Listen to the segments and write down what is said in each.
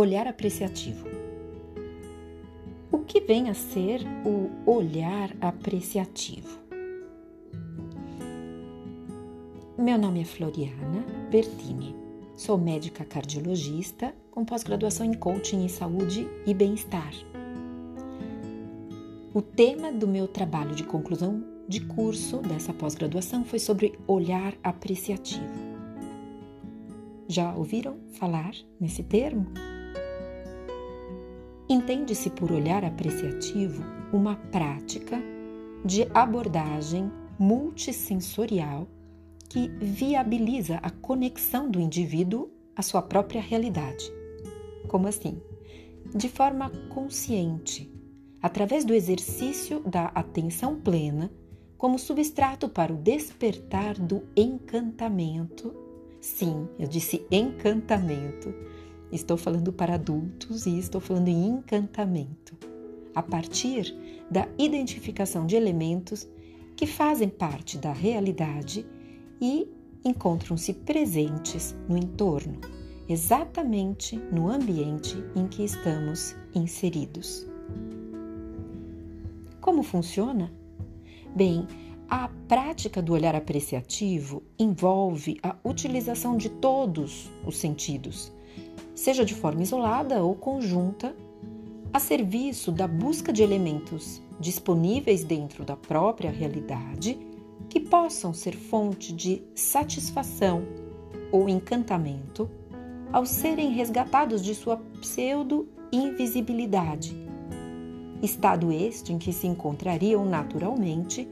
olhar apreciativo. O que vem a ser o olhar apreciativo? Meu nome é Floriana Bertini. Sou médica cardiologista com pós-graduação em coaching em saúde e bem-estar. O tema do meu trabalho de conclusão de curso dessa pós-graduação foi sobre olhar apreciativo. Já ouviram falar nesse termo? Entende-se por olhar apreciativo uma prática de abordagem multissensorial que viabiliza a conexão do indivíduo à sua própria realidade. Como assim? De forma consciente, através do exercício da atenção plena, como substrato para o despertar do encantamento Sim, eu disse encantamento. Estou falando para adultos e estou falando em encantamento. A partir da identificação de elementos que fazem parte da realidade e encontram-se presentes no entorno, exatamente no ambiente em que estamos inseridos. Como funciona? Bem, a prática do olhar apreciativo envolve a utilização de todos os sentidos, seja de forma isolada ou conjunta, a serviço da busca de elementos disponíveis dentro da própria realidade que possam ser fonte de satisfação ou encantamento ao serem resgatados de sua pseudo-invisibilidade. Estado este em que se encontrariam naturalmente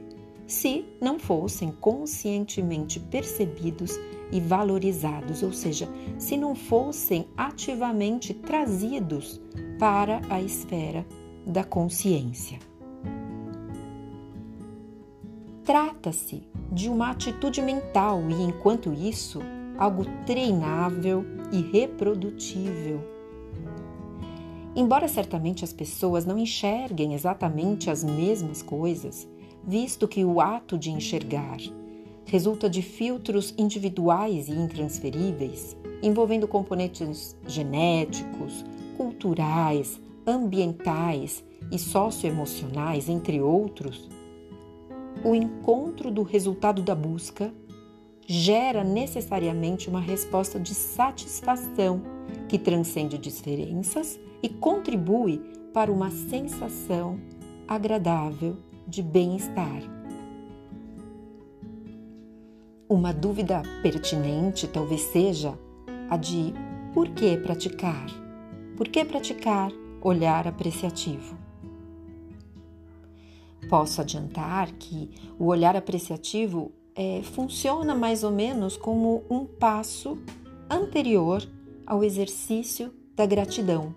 se não fossem conscientemente percebidos e valorizados, ou seja, se não fossem ativamente trazidos para a esfera da consciência. Trata-se de uma atitude mental e, enquanto isso, algo treinável e reprodutível. Embora certamente as pessoas não enxerguem exatamente as mesmas coisas, visto que o ato de enxergar resulta de filtros individuais e intransferíveis, envolvendo componentes genéticos, culturais, ambientais e socioemocionais, entre outros, o encontro do resultado da busca gera necessariamente uma resposta de satisfação que transcende diferenças e contribui para uma sensação agradável de bem-estar. Uma dúvida pertinente talvez seja a de por que praticar? Por que praticar olhar apreciativo? Posso adiantar que o olhar apreciativo é, funciona mais ou menos como um passo anterior ao exercício da gratidão.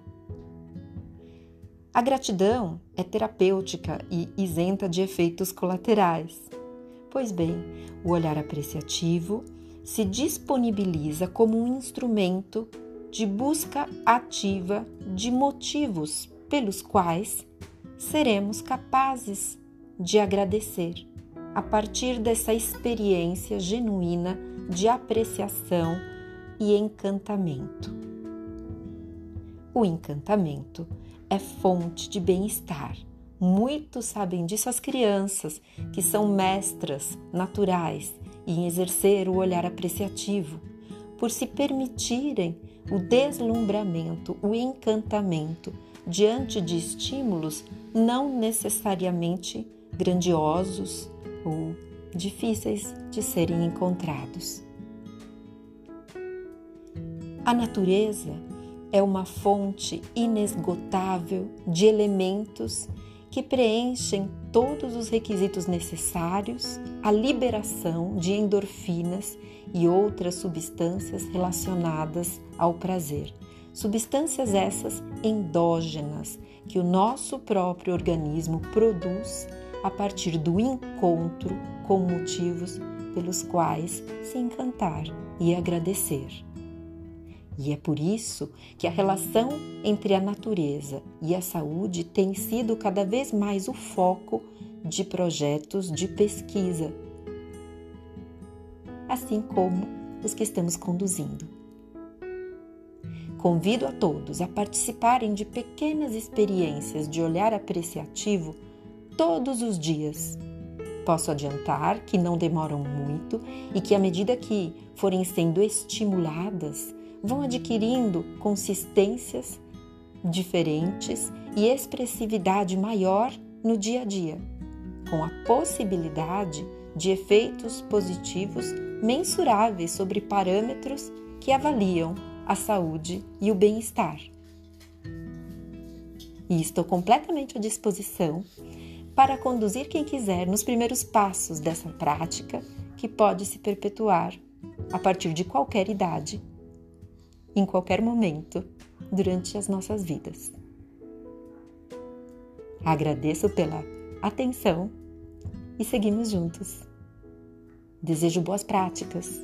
A gratidão é terapêutica e isenta de efeitos colaterais. Pois bem, o olhar apreciativo se disponibiliza como um instrumento de busca ativa de motivos pelos quais seremos capazes de agradecer a partir dessa experiência genuína de apreciação e encantamento. O encantamento é fonte de bem-estar. Muitos sabem disso as crianças, que são mestras naturais em exercer o olhar apreciativo, por se permitirem o deslumbramento, o encantamento diante de estímulos não necessariamente grandiosos ou difíceis de serem encontrados. A natureza é uma fonte inesgotável de elementos que preenchem todos os requisitos necessários à liberação de endorfinas e outras substâncias relacionadas ao prazer. Substâncias essas endógenas que o nosso próprio organismo produz a partir do encontro com motivos pelos quais se encantar e agradecer. E é por isso que a relação entre a natureza e a saúde tem sido cada vez mais o foco de projetos de pesquisa, assim como os que estamos conduzindo. Convido a todos a participarem de pequenas experiências de olhar apreciativo todos os dias. Posso adiantar que não demoram muito e que, à medida que forem sendo estimuladas, vão adquirindo consistências diferentes e expressividade maior no dia a dia, com a possibilidade de efeitos positivos mensuráveis sobre parâmetros que avaliam a saúde e o bem-estar. E estou completamente à disposição para conduzir quem quiser nos primeiros passos dessa prática que pode se perpetuar a partir de qualquer idade, em qualquer momento durante as nossas vidas. Agradeço pela atenção e seguimos juntos. Desejo boas práticas